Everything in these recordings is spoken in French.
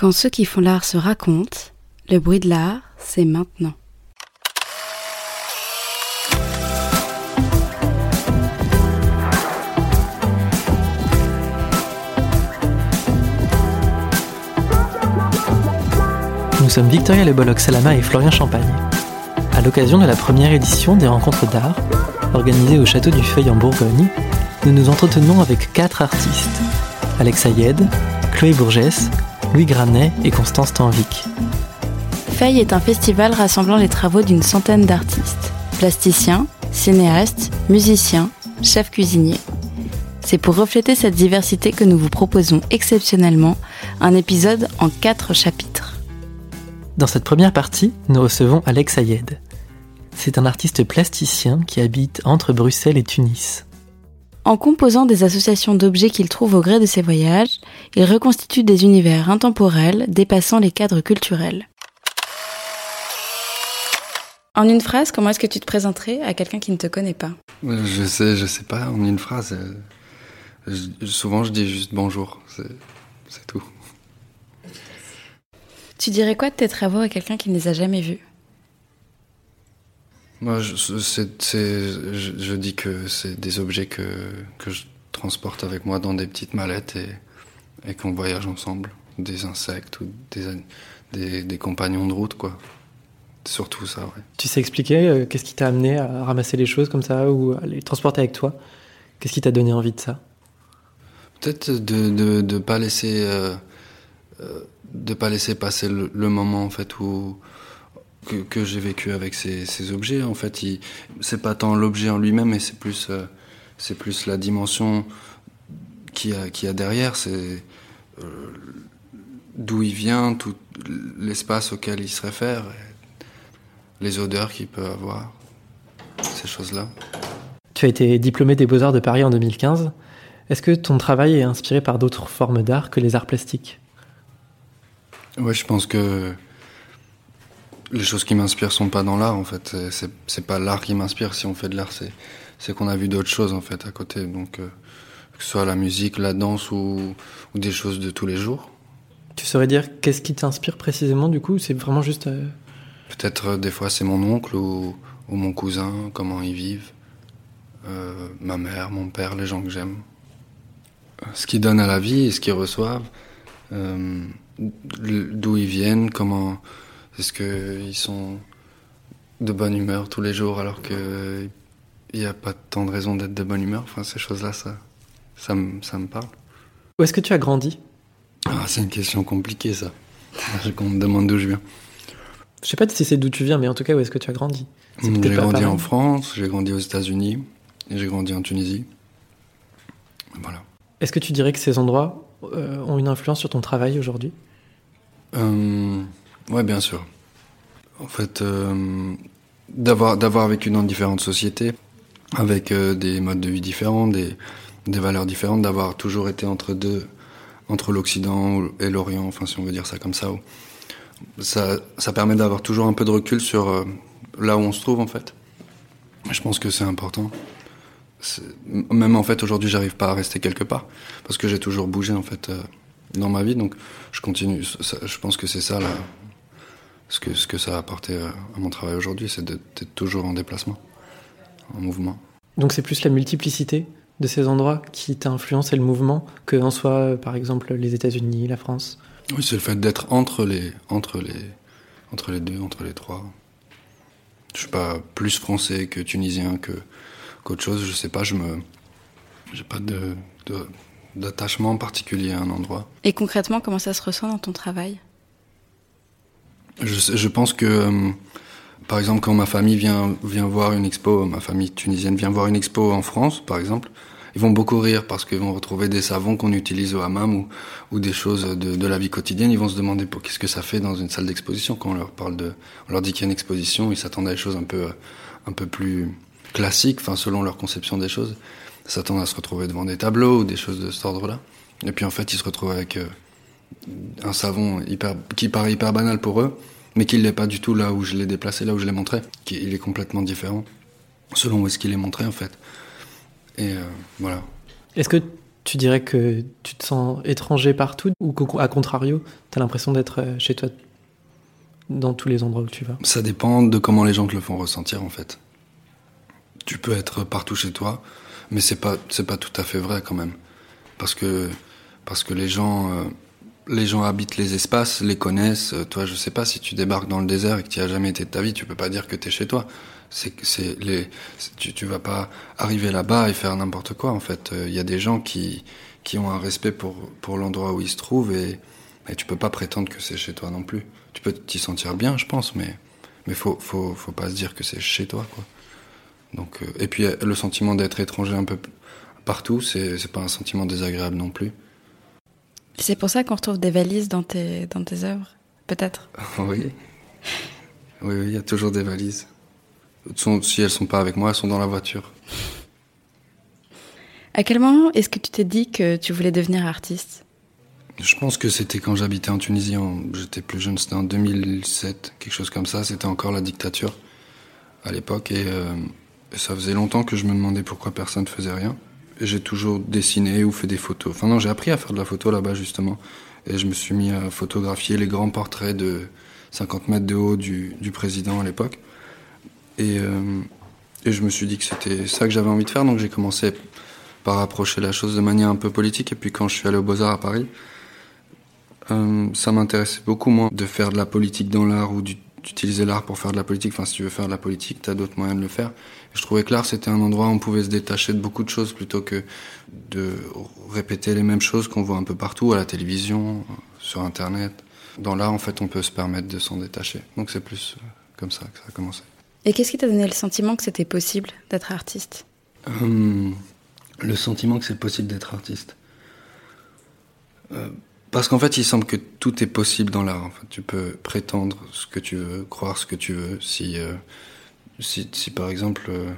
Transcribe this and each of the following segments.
Quand ceux qui font l'art se racontent, le bruit de l'art, c'est maintenant. Nous sommes Victoria Leboloc-Salama et Florian Champagne. À l'occasion de la première édition des rencontres d'art, organisée au Château du Feuil en Bourgogne, nous nous entretenons avec quatre artistes Alex Ayed, Chloé Bourgès, Louis Granet et Constance Tanvic. Feuille est un festival rassemblant les travaux d'une centaine d'artistes, plasticiens, cinéastes, musiciens, chefs cuisiniers. C'est pour refléter cette diversité que nous vous proposons exceptionnellement un épisode en quatre chapitres. Dans cette première partie, nous recevons Alex Ayed. C'est un artiste plasticien qui habite entre Bruxelles et Tunis. En composant des associations d'objets qu'il trouve au gré de ses voyages, il reconstitue des univers intemporels dépassant les cadres culturels. En une phrase, comment est-ce que tu te présenterais à quelqu'un qui ne te connaît pas? Je sais, je sais pas, en une phrase. euh, je- souvent, je dis juste bonjour, c'est c'est tout. Tu dirais quoi de tes travaux à quelqu'un qui ne les a jamais vus? Moi, je, dis que c'est des objets que, que je transporte avec moi dans des petites mallettes et, et qu'on voyage ensemble. Des insectes ou des, des, des compagnons de route, quoi. Surtout ça, ouais. Tu sais expliquer euh, qu'est-ce qui t'a amené à ramasser les choses comme ça ou à les transporter avec toi? Qu'est-ce qui t'a donné envie de ça? Peut-être de de de pas laisser euh, euh, de pas laisser passer le, le moment en fait où que, que j'ai vécu avec ces, ces objets en fait c'est pas tant l'objet en lui-même mais c'est plus euh, c'est plus la dimension qu'il y a qu'il y a derrière c'est euh, d'où il vient tout l'espace auquel il se réfère les odeurs qu'il peut avoir ces choses là Tu as été diplômé des Beaux-Arts de Paris en 2015. Est-ce que ton travail est inspiré par d'autres formes d'art que les arts plastiques? Ouais, je pense que les choses qui m'inspirent sont pas dans l'art en fait. C'est- pas l'art qui m'inspire. Si on fait de l'art, c'est qu'on a vu d'autres choses en fait à côté. Donc euh, que ce soit la musique, la danse ou, ou des choses de tous les jours. Tu saurais dire qu'est-ce qui t'inspire précisément du coup? C'est vraiment juste... euh, Peut-être euh, des fois c'est mon oncle ou, ou mon cousin, comment ils vivent, ma mère, mon père, les gens que j'aime. Ce qu'ils donnent à la vie et ce qu'ils reçoivent, d'où ils viennent, comment est-ce qu'ils sont de bonne humeur tous les jours alors que il n'y a pas tant de raison d'être de bonne humeur. Enfin, ces choses-là, ça, ça, me- ça me parle. Où est-ce que tu as grandi? Ah, c'est une question compliquée, ça. Qu'on me demande d'où je viens. Je sais pas si c'est d'où tu viens, mais en tout cas, où est-ce que tu as grandi? J'ai grandi en France, j'ai grandi aux États-Unis et j'ai grandi en Tunisie. Voilà. Est-ce que tu dirais que ces endroits euh, ont une influence sur ton travail aujourd'hui? Euh, ouais, bien sûr. En fait, euh, d'avoir d'avoir vécu dans différentes sociétés, avec euh, des modes de vie différents, des, des valeurs différentes, d'avoir toujours été entre deux, entre l'Occident et l'Orient, enfin si on veut dire ça comme ça, ça, ça permet d'avoir toujours un peu de recul sur euh, là où on se trouve en fait. Je pense que c'est important. Même en fait aujourd'hui, j'arrive pas à rester quelque part parce que j'ai toujours bougé en fait dans ma vie, donc je continue. je pense que c'est ça là, ce que ce que ça a apporté euh, à mon travail aujourd'hui, c'est d'être toujours en déplacement, en mouvement. Donc c'est plus la multiplicité de ces endroits qui t'a influencé le mouvement que en soi, euh, par exemple, les États-Unis, la France? Oui, c'est le fait d'être entre les entre les entre les deux, entre les trois. Je suis pas plus français que tunisien que qu'autre chose. Je sais pas. Je me j'ai pas de de- d'attachement particulier à un endroit. Et concrètement, comment ça se ressent dans ton travail? Je, je pense que, euh, par exemple, quand ma famille vient, vient voir une expo, ma famille tunisienne vient voir une expo en France, par exemple, ils vont beaucoup rire parce qu'ils vont retrouver des savons qu'on utilise au hammam ou, ou des choses de, de la vie quotidienne. Ils vont se demander pour qu'est-ce que ça fait dans une salle d'exposition? Quand on leur parle de, on leur dit qu'il y a une exposition. Ils s'attendent à des choses un peu, un peu plus classiques, enfin selon leur conception des choses. Ils s'attendent à se retrouver devant des tableaux ou des choses de cet ordre-là. Et puis en fait, ils se retrouvent avec euh, un savon hyper, qui paraît hyper banal pour eux, mais qui ne l'est pas du tout là où je l'ai déplacé, là où je l'ai montré. Qui, il est complètement différent, selon où est-ce qu'il est montré en fait. Et euh, voilà. Est-ce que tu dirais que tu te sens étranger partout ou qu'à contrario, tu as l'impression d'être euh, chez toi dans tous les endroits où tu vas? Ça dépend de comment les gens te le font ressentir en fait. Tu peux être partout chez toi, mais c'est pas c'est pas tout à fait vrai quand même, parce que parce que les gens euh, les gens habitent les espaces, les connaissent. Toi, je sais pas si tu débarques dans le désert et que tu as jamais été de ta vie, tu peux pas dire que tu es chez toi. C'est c'est les tu tu vas pas arriver là-bas et faire n'importe quoi en fait. Il y a des gens qui qui ont un respect pour pour l'endroit où ils se trouvent et et tu peux pas prétendre que c'est chez toi non plus. Tu peux t'y sentir bien, je pense, mais mais faut faut faut pas se dire que c'est chez toi quoi. Donc euh, et puis euh, le sentiment d'être étranger un peu partout, c'est c'est pas un sentiment désagréable non plus. C'est pour ça qu'on retrouve des valises dans tes dans tes œuvres, peut-être. oui. Oui, oui, il y a toujours des valises. Si elles sont pas avec moi, elles sont dans la voiture. À quel moment est-ce que tu t'es dit que tu voulais devenir artiste? Je pense que c'était quand j'habitais en Tunisie, j'étais plus jeune, c'était en 2007, quelque chose comme ça, c'était encore la dictature à l'époque euh, et, ça faisait longtemps que je me demandais pourquoi personne ne faisait rien. J'ai toujours dessiné ou fait des photos. Enfin non, j'ai appris à faire de la photo là-bas justement et je me suis mis à photographier les grands portraits de 50 mètres de haut du, président à l'époque. Et, euh, et je me suis dit que c'était ça que j'avais envie de faire, donc j'ai commencé par approcher la chose de manière un peu politique. Et puis quand je suis allé au Beaux-Arts à Paris, euh, ça m'intéressait beaucoup moins de faire de la politique dans l'art ou d'utiliser l'art pour faire de la politique. Enfin, si tu veux faire de la politique, tu as d'autres moyens de le faire. je trouvais que l'art, c'était un endroit où on pouvait se détacher de beaucoup de choses plutôt que de répéter les mêmes choses qu'on voit un peu partout, à la télévision, sur Internet. Dans l'art, en fait, on peut se permettre de s'en détacher. Donc c'est plus euh, comme ça que ça a commencé. Et qu'est-ce qui t'a donné le sentiment que c'était possible d'être artiste? Euh, Le sentiment que c'est possible d'être artiste. Parce qu'en fait, il semble que tout est possible dans l'art. tu peux prétendre ce que tu veux, croire ce que tu veux. Si, euh, si, par exemple, euh,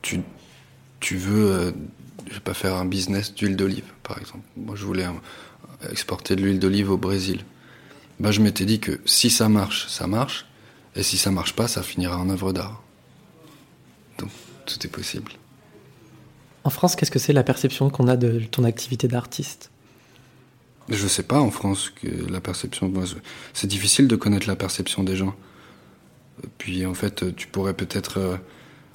tu, tu veux, euh, je vais pas faire un business d'huile d'olive, par exemple. Moi, je voulais exporter de l'huile d'olive au Brésil. Bah, je m'étais dit que si ça marche, ça marche. Et si ça marche pas, ça finira en œuvre d'art. Donc, tout est possible. En France, qu'est-ce que c'est la perception qu'on a de ton activité d'artiste? Je sais pas en France que la perception. C'est difficile de connaître la perception des gens. Puis en fait, tu pourrais peut-être euh,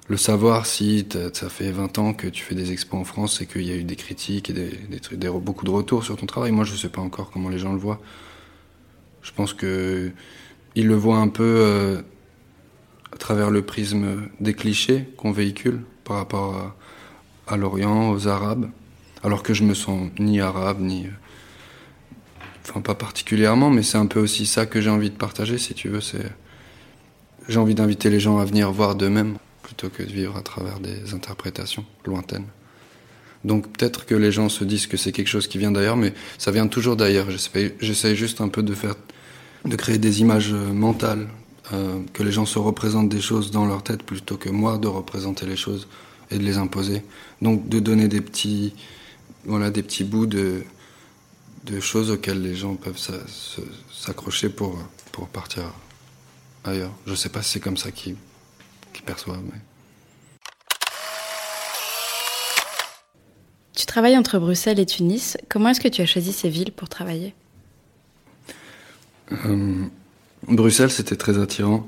le savoir si ça fait 20 ans que tu fais des expos en France et qu'il y a eu des critiques et des, des, beaucoup de retours sur ton travail. Moi, je sais pas encore comment les gens le voient. Je pense que ils le voient un peu euh, à travers le prisme des clichés qu'on véhicule par rapport à, à l'Orient, aux Arabes, alors que je me sens ni arabe ni Enfin, pas particulièrement, mais c'est un peu aussi ça que j'ai envie de partager, si tu veux. C'est j'ai envie d'inviter les gens à venir voir d'eux-mêmes plutôt que de vivre à travers des interprétations lointaines. Donc peut-être que les gens se disent que c'est quelque chose qui vient d'ailleurs, mais ça vient toujours d'ailleurs. J'essaie juste un peu de faire, de créer des images euh, mentales, euh, que les gens se représentent des choses dans leur tête plutôt que moi de représenter les choses et de les imposer. Donc de donner des petits, voilà, des petits bouts de, de choses auxquelles les gens peuvent s'accrocher pour, pour partir ailleurs. Je sais pas si c'est comme ça qu'ils perçoivent. Mais... Tu travailles entre Bruxelles et Tunis. Comment est-ce que tu as choisi ces villes pour travailler? Euh, Bruxelles, c'était très attirant.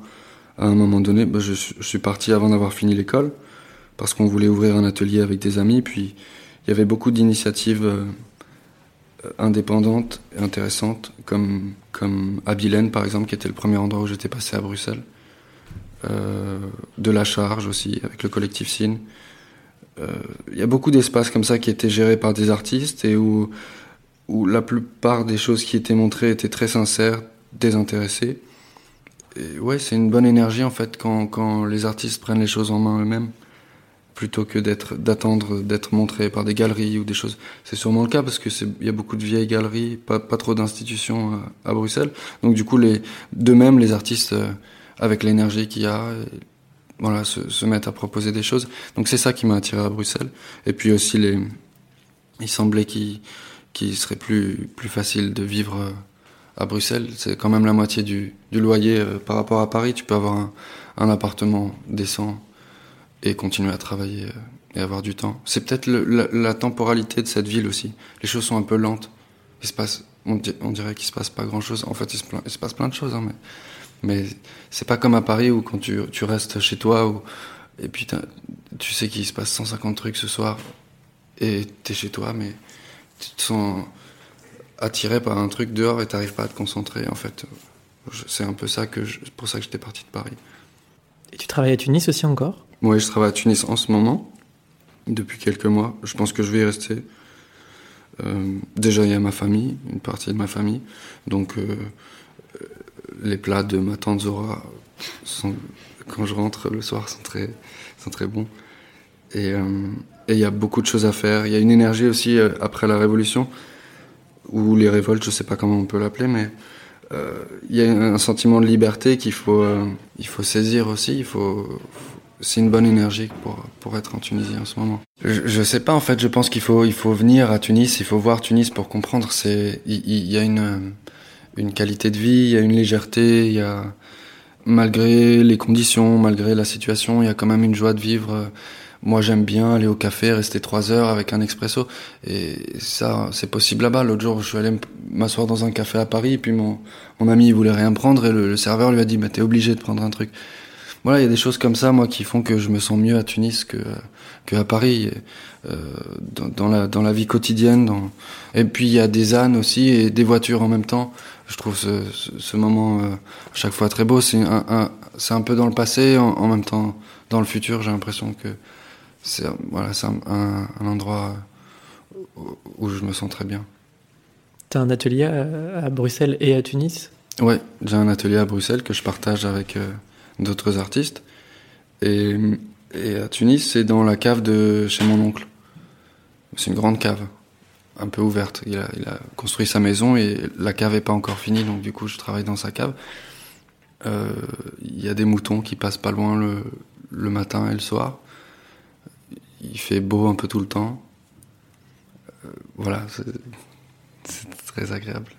À un moment donné, bah, je, je, suis parti avant d'avoir fini l'école parce qu'on voulait ouvrir un atelier avec des amis. Puis il y avait beaucoup d'initiatives. Euh, indépendante et intéressante, comme, comme Abilène, par exemple, qui était le premier endroit où j'étais passé à Bruxelles. Euh, de la charge aussi, avec le collectif Cine. Euh, il y a beaucoup d'espaces comme ça qui étaient gérés par des artistes et où, où la plupart des choses qui étaient montrées étaient très sincères, désintéressées. Et ouais, c'est une bonne énergie en fait quand, quand les artistes prennent les choses en main eux-mêmes plutôt que d'être d'attendre d'être montré par des galeries ou des choses. C'est sûrement le cas parce que il y a beaucoup de vieilles galeries, pas, trop d'institutions à, à, Bruxelles. Donc du coup, les de même les artistes euh, avec l'énergie qu'il y a, voilà, se, mettent à proposer des choses. Donc c'est ça qui m'a attiré à Bruxelles. Et puis aussi les, il semblait qu'il serait plus plus facile de vivre euh, à Bruxelles. C'est quand même la moitié du, loyer euh, par rapport à Paris. Tu peux avoir un appartement décent et continuer à travailler et avoir du temps. C'est peut-être la, temporalité de cette ville aussi. Les choses sont un peu lentes. Il se passe, on, dirait qu'il se passe pas grand-chose. En fait, il se, passe plein de choses, hein, mais, mais c'est pas comme à Paris où quand tu, tu restes chez toi ou, et puis tu sais qu'il se passe 150 trucs ce soir et t'es chez toi, mais tu te sens attiré par un truc dehors et t'arrives pas à te concentrer. En fait, c'est un peu ça que pour ça que j'étais parti de Paris. Et tu travailles à Tunis aussi encore? Oui, je travaille à Tunis en ce moment depuis quelques mois. Je pense que je vais y rester. Euh, déjà, il y a ma famille, une partie de ma famille. Donc, euh, les plats de ma tante Zora, quand je rentre le soir, sont très, sont très bons. Euh, et il y a beaucoup de choses à faire. Il y a une énergie aussi après la Révolution, ou les révoltes, je sais pas comment on peut l'appeler, mais il y a un sentiment de liberté qu'il faut, faut saisir aussi. Il faut, c'est une bonne énergie pour, pour être en Tunisie en ce moment. Je, je sais pas en fait, je pense qu'il faut, il faut venir à Tunis, il faut voir Tunis pour comprendre. C'est, il, il y a une, une qualité de vie, il y a une légèreté, il y a, malgré les conditions, malgré la situation, il y a quand même une joie de vivre. Moi, j'aime bien aller au café, rester trois heures avec un expresso. Et ça, c'est possible là-bas. L'autre jour, je suis allé m'asseoir dans un café à Paris, et puis mon, mon ami, il voulait rien prendre, et le, le serveur lui a dit, bah, t'es obligé de prendre un truc voilà, il y a des choses comme ça, moi, qui font que je me sens mieux à Tunis que que à Paris, euh, dans, dans, la dans la vie quotidienne. Dans... Et puis il y a des ânes aussi et des voitures en même temps. Je trouve ce, ce, moment euh, à chaque fois très beau. C'est un, un c'est un peu dans le passé, en, en, même temps dans le futur. J'ai l'impression que c'est voilà, c'est un, un, endroit où, où je me sens très bien. Tu as un atelier à, à, Bruxelles et à Tunis? Ouais, j'ai un atelier à Bruxelles que je partage avec euh, d'autres artistes. Et, et, à Tunis, c'est dans la cave de chez mon oncle. C'est une grande cave, un peu ouverte. Il a, construit sa maison et la cave est pas encore finie, donc du coup, je travaille dans sa cave. Euh, il y a des moutons qui passent pas loin le, le matin et le soir. Il fait beau un peu tout le temps. Euh, voilà, c'est très agréable.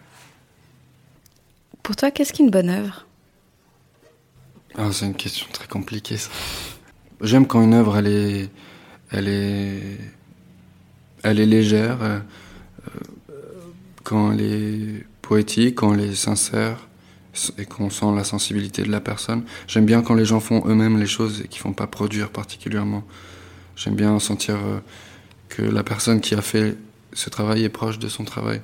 Pour toi, qu'est-ce qu'une bonne œuvre? Ah, c'est une question très compliquée, ça. J'aime quand une œuvre, elle est, elle est, elle est légère, euh, quand elle est poétique, quand elle est sincère, et qu'on sent la sensibilité de la personne. J'aime bien quand les gens font eux-mêmes les choses et qu'ils font pas produire particulièrement. J'aime bien sentir euh, que la personne qui a fait ce travail est proche de son travail.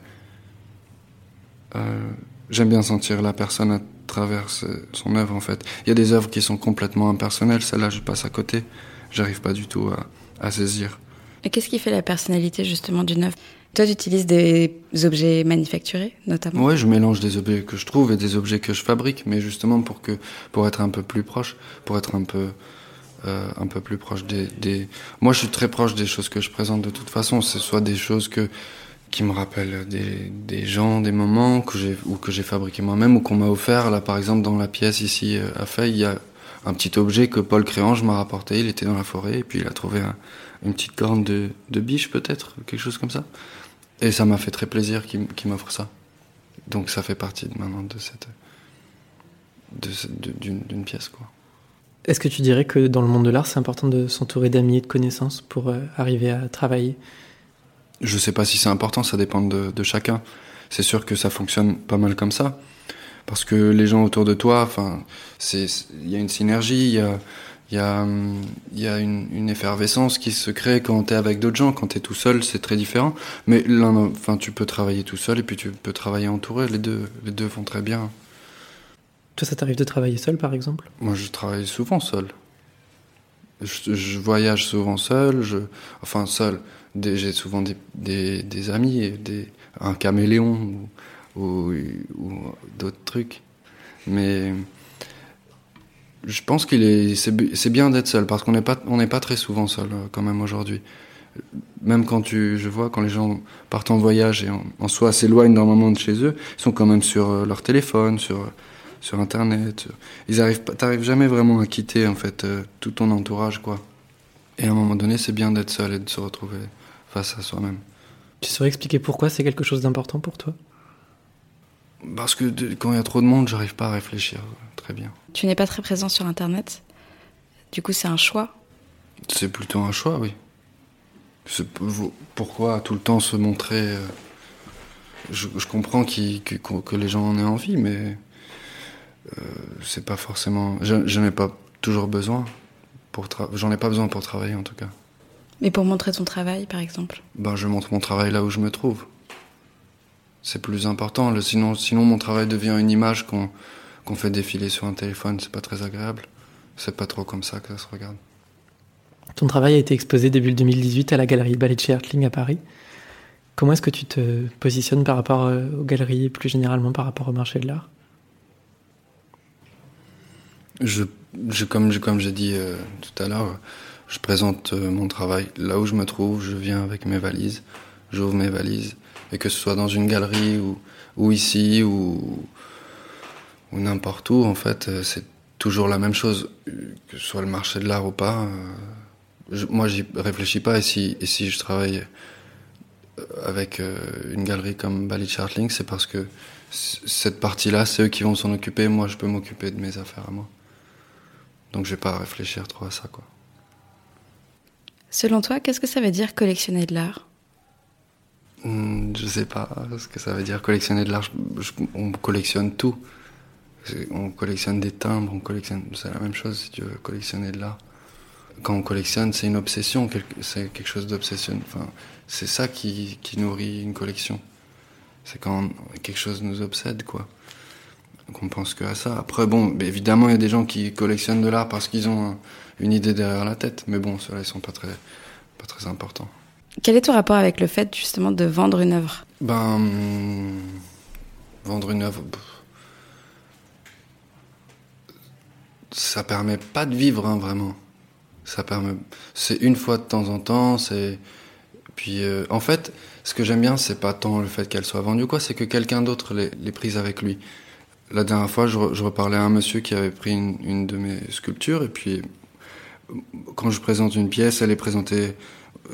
Euh, J'aime bien sentir la personne à travers son œuvre en fait. Il y a des œuvres qui sont complètement impersonnelles, celle-là je passe à côté, j'arrive pas du tout à, à saisir. Et qu'est-ce qui fait la personnalité justement d'une œuvre? Toi tu utilises des objets manufacturés notamment? Oui, je mélange des objets que je trouve et des objets que je fabrique, mais justement pour que pour être un peu plus proche, pour être un peu euh, un peu plus proche des, des... Moi je suis très proche des choses que je présente de toute façon, ce soit des choses que qui me rappellent des, gens, des moments que j'ai ou que j'ai fabriqué moi-même ou qu'on m'a offert. Là, par exemple, dans la pièce ici euh, à Feuille, il y a un petit objet que Paul Créange m'a rapporté. Il était dans la forêt et puis il a trouvé un, une petite corne de, biche peut-être, quelque chose comme ça. Et ça m'a fait très plaisir qu'il m'offre ça. Donc ça fait partie maintenant de cette d'une d'une pièce quoi. Est-ce que tu dirais que dans le monde de l'art, c'est important de s'entourer d'amis et de connaissances pour euh, arriver à travailler? Je sais pas si c'est important, ça dépend de, de chacun. C'est sûr que ça fonctionne pas mal comme ça. Parce que les gens autour de toi, enfin, c'est, il y a une synergie, il y a, il y a, y a une, une, effervescence qui se crée quand t'es avec d'autres gens. Quand t'es tout seul, c'est très différent. Mais l'un, enfin, tu peux travailler tout seul et puis tu peux travailler entouré. Les deux, les deux vont très bien. Toi, ça t'arrive de travailler seul, par exemple? Moi, je travaille souvent seul. Je, je voyage souvent seul. Je, enfin, seul j'ai souvent des, amis, un caméléon ou, d'autres trucs. Mais je pense qu'il est, c'est bien d'être seul parce qu'on n'est pas, on n'est pas très souvent seul euh, quand même aujourd'hui. Même quand tu, je vois quand les gens partent en voyage et en, en soi s'éloignent moment de chez eux, ils sont quand même sur euh, leur téléphone, sur sur internet. Ils arrivent, t'arrives jamais vraiment à quitter en fait euh, tout ton entourage quoi. Et à un moment donné, c'est bien d'être seul et de se retrouver face à soi-même. Tu saurais expliquer pourquoi c'est quelque chose d'important pour toi? Parce que quand il y a trop de monde, j'arrive pas à réfléchir très bien. Tu n'es pas très présent sur Internet. Du coup, c'est un choix c'est plutôt un choix, oui. Pourquoi tout le temps se montrer euh, je, comprends que les gens en aient envie, mais euh, c'est pas forcément. Je, n'ai pas toujours besoin. Pour J'en ai pas besoin pour travailler en tout cas. Mais pour montrer ton travail, par exemple Ben, je montre mon travail là où je me trouve. C'est plus important. sinon, sinon, mon travail devient une image qu'on qu'on fait défiler sur un téléphone. C'est pas très agréable. C'est pas trop comme ça que ça se regarde. Ton travail a été exposé début 2018 à la galerie Ballet Hertling à Paris. Comment est-ce que tu te positionnes par rapport euh, aux galeries et plus généralement par rapport au marché de l'art? Je, je, Comme, comme j'ai dit euh, tout à l'heure, je présente euh, mon travail là où je me trouve, je viens avec mes valises, j'ouvre mes valises, et que ce soit dans une galerie ou, ou ici ou, ou n'importe où, en fait, c'est toujours la même chose, que ce soit le marché de l'art ou pas. Je, moi, j'y réfléchis pas, et si, et si je travaille avec euh, une galerie comme Bali Chartling, c'est parce que cette partie-là, c'est eux qui vont s'en occuper. Moi, je peux m'occuper de mes affaires à moi. Donc, je vais pas réfléchir trop à ça, quoi. Selon toi, qu'est-ce que ça veut dire collectionner de l'art? Hmm, Je sais pas ce que ça veut dire collectionner de l'art. on collectionne tout. On collectionne des timbres, on collectionne. C'est la même chose si tu veux collectionner de l'art. Quand on collectionne, c'est une obsession, c'est quelque chose d'obsession. Enfin, c'est ça qui, nourrit une collection. C'est quand quelque chose nous obsède, quoi. Donc on pense que à ça. Après, bon, évidemment, il y a des gens qui collectionnent de l'art parce qu'ils ont une idée derrière la tête. Mais bon, ceux-là, ils sont pas très, pas très importants. Quel est ton rapport avec le fait, justement, de vendre une œuvre? Ben. Vendre une œuvre. Ça permet pas de vivre, hein, vraiment. Ça permet. C'est une fois de temps en temps, c'est puis euh, en fait, ce que j'aime bien, c'est pas tant le fait qu'elle soit vendue quoi, c'est que quelqu'un d'autre l'ait prise avec lui. La dernière fois, je, reparlais à un monsieur qui avait pris une, de mes sculptures, et puis quand je présente une pièce, elle est présentée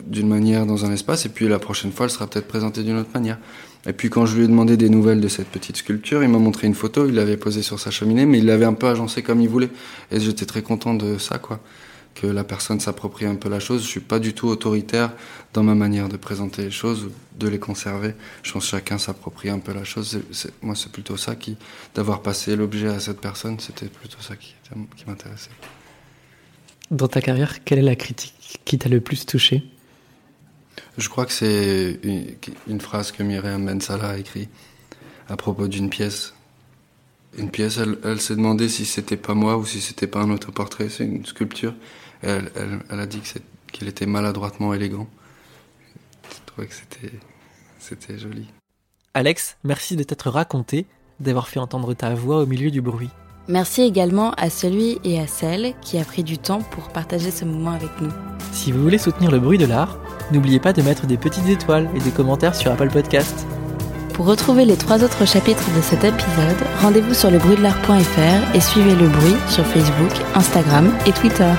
d'une manière dans un espace, et puis la prochaine fois, elle sera peut-être présentée d'une autre manière. Et puis quand je lui ai demandé des nouvelles de cette petite sculpture, il m'a montré une photo, il l'avait posée sur sa cheminée, mais il l'avait un peu agencée comme il voulait. Et j'étais très content de ça, quoi que la personne s'approprie un peu la chose. Je suis pas du tout autoritaire dans ma manière de présenter les choses, de les conserver. Je pense que chacun s'approprie un peu la chose. moi, c'est plutôt ça qui, d'avoir passé l'objet à cette personne, c'était plutôt ça qui, qui m'intéressait. Dans ta carrière, quelle est la critique qui t'a le plus touché? Je crois que c'est une, phrase que Myriam Ben Salah a écrite à propos d'une pièce. Une pièce, elle, elle s'est demandé si c'était pas moi ou si c'était pas un autoportrait. C'est une sculpture elle, a dit qu'il était maladroitement élégant. Je trouvais que c'était joli. Alex, merci de t'être raconté, d'avoir fait entendre ta voix au milieu du bruit. Merci également à celui et à celle qui a pris du temps pour partager ce moment avec nous. Si vous voulez soutenir le bruit de l'art, n'oubliez pas de mettre des petites étoiles et des commentaires sur Apple Podcast. Pour retrouver les trois autres chapitres de cet épisode, rendez-vous sur lebruitdelart.fr et suivez le bruit sur Facebook, Instagram et Twitter.